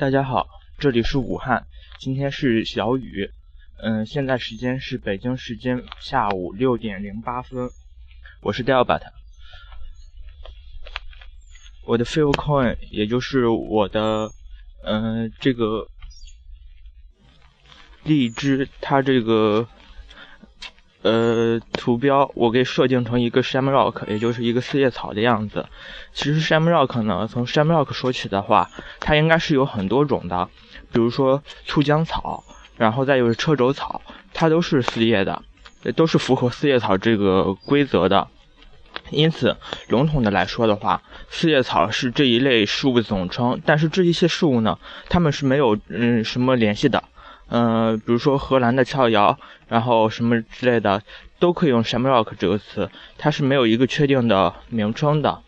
大家好，这里是武汉，今天是小雨，嗯，现在时间是北京时间下午六点零八分，我是 Delbert，我的 Feel Coin 也就是我的，嗯，这个荔枝，它这个。呃，图标我给设定成一个 Shamrock，也就是一个四叶草的样子。其实 Shamrock 呢，从 Shamrock 说起的话，它应该是有很多种的，比如说醋浆草，然后再就是车轴草，它都是四叶的，都是符合四叶草这个规则的。因此，笼统的来说的话，四叶草是这一类树的总称。但是这一些事物呢，它们是没有嗯什么联系的。嗯，比如说荷兰的翘摇，然后什么之类的，都可以用 shamrock 这个词，它是没有一个确定的名称的。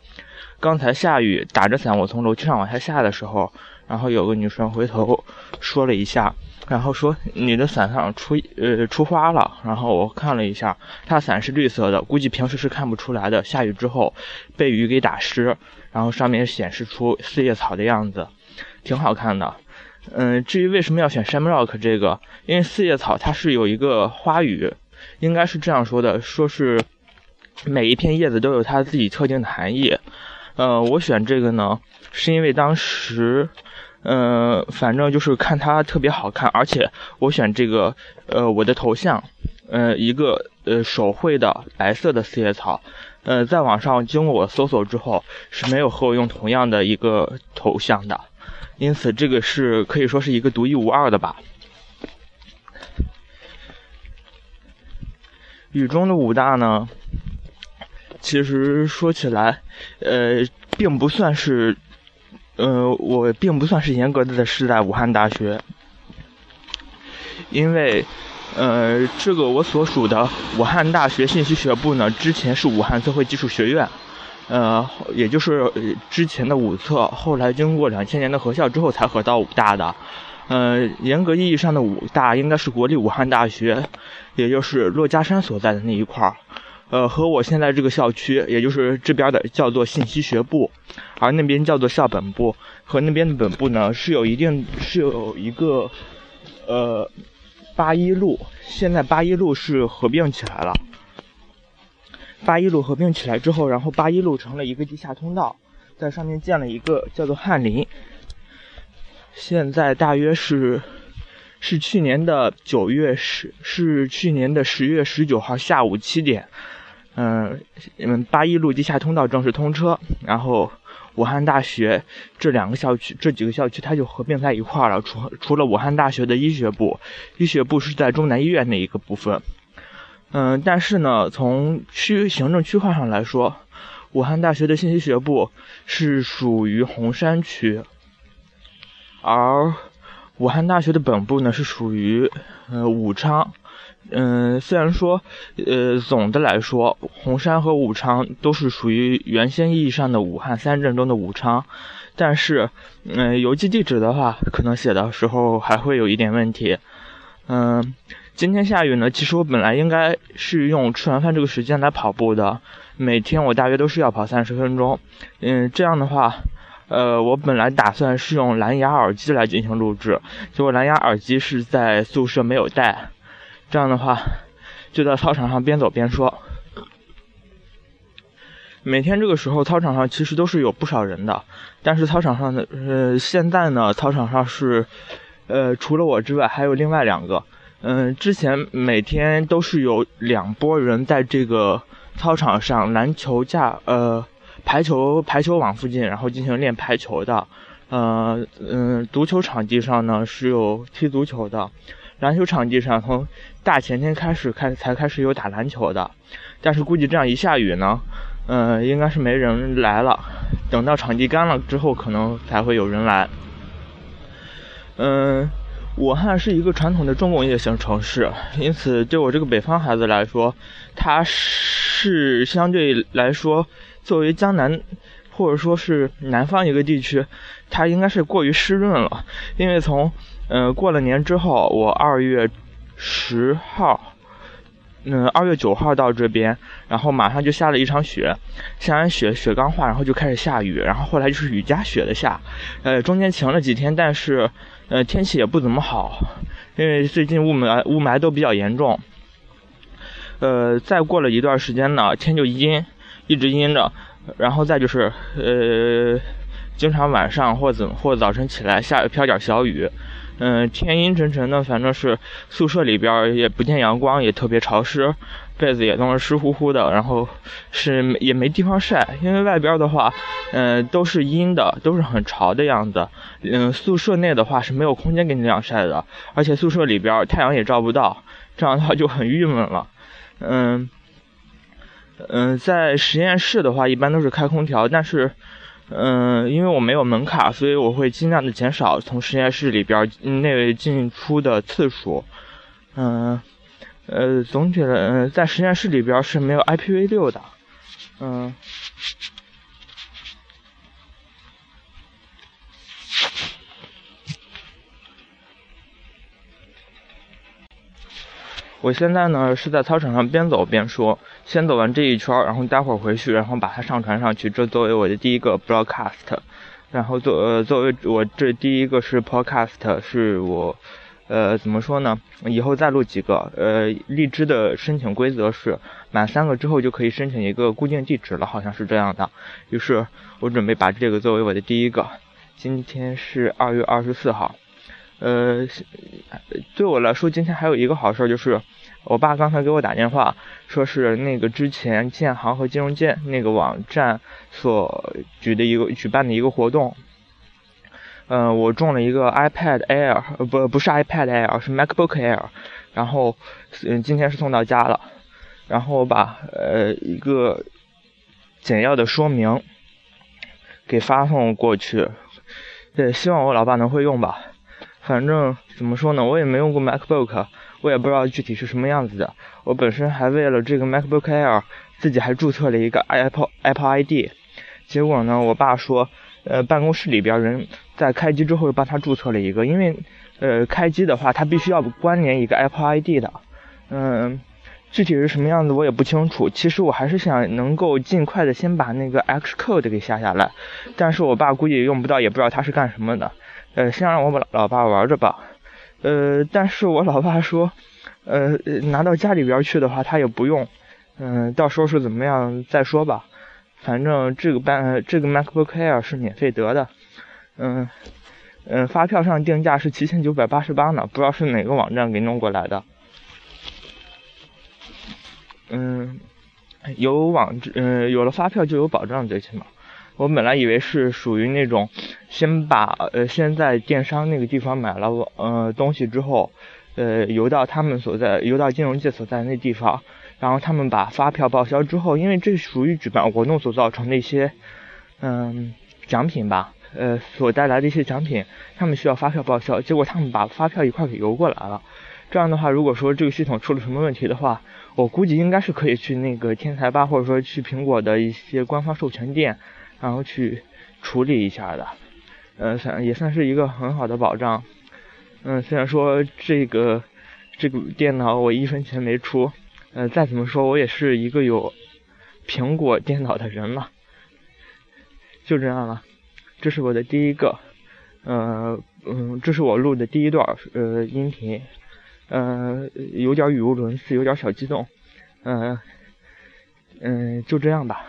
刚才下雨，打着伞，我从楼梯上往下下的时候，然后有个女生回头说了一下，然后说你的伞上出呃出花了。然后我看了一下，她伞是绿色的，估计平时是看不出来的。下雨之后被雨给打湿，然后上面显示出四叶草的样子，挺好看的。嗯，至于为什么要选 Shamrock 这个，因为四叶草它是有一个花语，应该是这样说的，说是每一片叶子都有它自己特定的含义。呃，我选这个呢，是因为当时，嗯，反正就是看它特别好看，而且我选这个，呃，我的头像，呃，一个呃手绘的白色的四叶草，呃，在网上经过我搜索之后，是没有和我用同样的一个头像的。因此，这个是可以说是一个独一无二的吧。雨中的武大呢，其实说起来，呃，并不算是，呃，我并不算是严格的是在武汉大学，因为，呃，这个我所属的武汉大学信息学部呢，之前是武汉测绘技术学院。呃，也就是之前的武测，后来经过两千年的合校之后才合到武大的。呃，严格意义上的武大应该是国立武汉大学，也就是珞珈山所在的那一块儿。呃，和我现在这个校区，也就是这边的叫做信息学部，而那边叫做校本部，和那边的本部呢是有一定是有一个呃八一路，现在八一路是合并起来了。八一路合并起来之后，然后八一路成了一个地下通道，在上面建了一个叫做翰林。现在大约是是去年的九月十，是去年的十月十九号下午七点，嗯嗯，八一路地下通道正式通车，然后武汉大学这两个校区，这几个校区它就合并在一块了。除除了武汉大学的医学部，医学部是在中南医院那一个部分。嗯，但是呢，从区行政区划上来说，武汉大学的信息学部是属于洪山区，而武汉大学的本部呢是属于呃武昌。嗯，虽然说呃总的来说，洪山和武昌都是属于原先意义上的武汉三镇中的武昌，但是嗯邮寄地址的话，可能写的时候还会有一点问题。嗯。今天下雨呢，其实我本来应该是用吃完饭这个时间来跑步的，每天我大约都是要跑三十分钟。嗯，这样的话，呃，我本来打算是用蓝牙耳机来进行录制，结果蓝牙耳机是在宿舍没有带，这样的话，就在操场上边走边说。每天这个时候，操场上其实都是有不少人的，但是操场上的呃，现在呢，操场上是，呃，除了我之外，还有另外两个。嗯，之前每天都是有两拨人在这个操场上篮球架呃排球排球网附近，然后进行练排球的。呃嗯，足球场地上呢是有踢足球的，篮球场地上从大前天开始开才开始有打篮球的。但是估计这样一下雨呢，嗯，应该是没人来了。等到场地干了之后，可能才会有人来。嗯。武汉是一个传统的重工业型城市，因此对我这个北方孩子来说，它是相对来说作为江南或者说是南方一个地区，它应该是过于湿润了。因为从呃过了年之后，我二月十号嗯，二月九号到这边，然后马上就下了一场雪，下完雪，雪刚化，然后就开始下雨，然后后来就是雨夹雪的下，呃，中间晴了几天，但是，呃，天气也不怎么好，因为最近雾霾雾霾都比较严重，呃，再过了一段时间呢，天就阴，一直阴着，然后再就是，呃，经常晚上或怎或早晨起来下飘点小雨。嗯，天阴沉沉的，反正是宿舍里边也不见阳光，也特别潮湿，被子也都是湿乎乎的，然后是也没地方晒，因为外边的话，嗯，都是阴的，都是很潮的样子。嗯，宿舍内的话是没有空间给你晾晒的，而且宿舍里边太阳也照不到，这样的话就很郁闷了。嗯，嗯，在实验室的话一般都是开空调，但是。嗯，因为我没有门卡，所以我会尽量的减少从实验室里边内进出的次数。嗯，呃，总体的，在实验室里边是没有 IPv6 的。嗯。我现在呢是在操场上边走边说，先走完这一圈，然后待会儿回去，然后把它上传上去，这作为我的第一个 broadcast。然后作呃作为我这第一个是 podcast，是我呃怎么说呢？以后再录几个。呃，荔枝的申请规则是满三个之后就可以申请一个固定地址了，好像是这样的。于是我准备把这个作为我的第一个。今天是二月二十四号。呃，对我来说，今天还有一个好事，就是我爸刚才给我打电话，说是那个之前建行和金融界那个网站所举的一个举办的一个活动，嗯，我中了一个 iPad Air，不，不是 iPad Air，是 MacBook Air，然后，嗯，今天是送到家了，然后我把呃一个简要的说明给发送过去，对，希望我老爸能会用吧。反正怎么说呢，我也没用过 MacBook，我也不知道具体是什么样子的。我本身还为了这个 MacBook Air，自己还注册了一个 Apple Apple ID。结果呢，我爸说，呃，办公室里边人在开机之后又帮他注册了一个，因为呃，开机的话他必须要关联一个 Apple ID 的。嗯，具体是什么样子我也不清楚。其实我还是想能够尽快的先把那个 Xcode 给下下来，但是我爸估计用不到，也不知道他是干什么的。呃，先让我老爸玩着吧，呃，但是我老爸说，呃，拿到家里边去的话，他也不用，嗯，到时候是怎么样再说吧，反正这个办这个 MacBook Air 是免费得的，嗯，嗯，发票上定价是七千九百八十八呢，不知道是哪个网站给弄过来的，嗯，有网，嗯，有了发票就有保障，最起码。我本来以为是属于那种，先把呃先在电商那个地方买了呃东西之后，呃邮到他们所在邮到金融界所在那地方，然后他们把发票报销之后，因为这属于举办活动所造成的一些嗯奖品吧，呃所带来的一些奖品，他们需要发票报销，结果他们把发票一块给邮过来了。这样的话，如果说这个系统出了什么问题的话，我估计应该是可以去那个天才吧，或者说去苹果的一些官方授权店。然后去处理一下的，呃，算也算是一个很好的保障。嗯，虽然说这个这个电脑我一分钱没出，呃，再怎么说我也是一个有苹果电脑的人嘛。就这样了，这是我的第一个，呃，嗯，这是我录的第一段呃音频，呃，有点语无伦次，有点小激动，嗯嗯，就这样吧。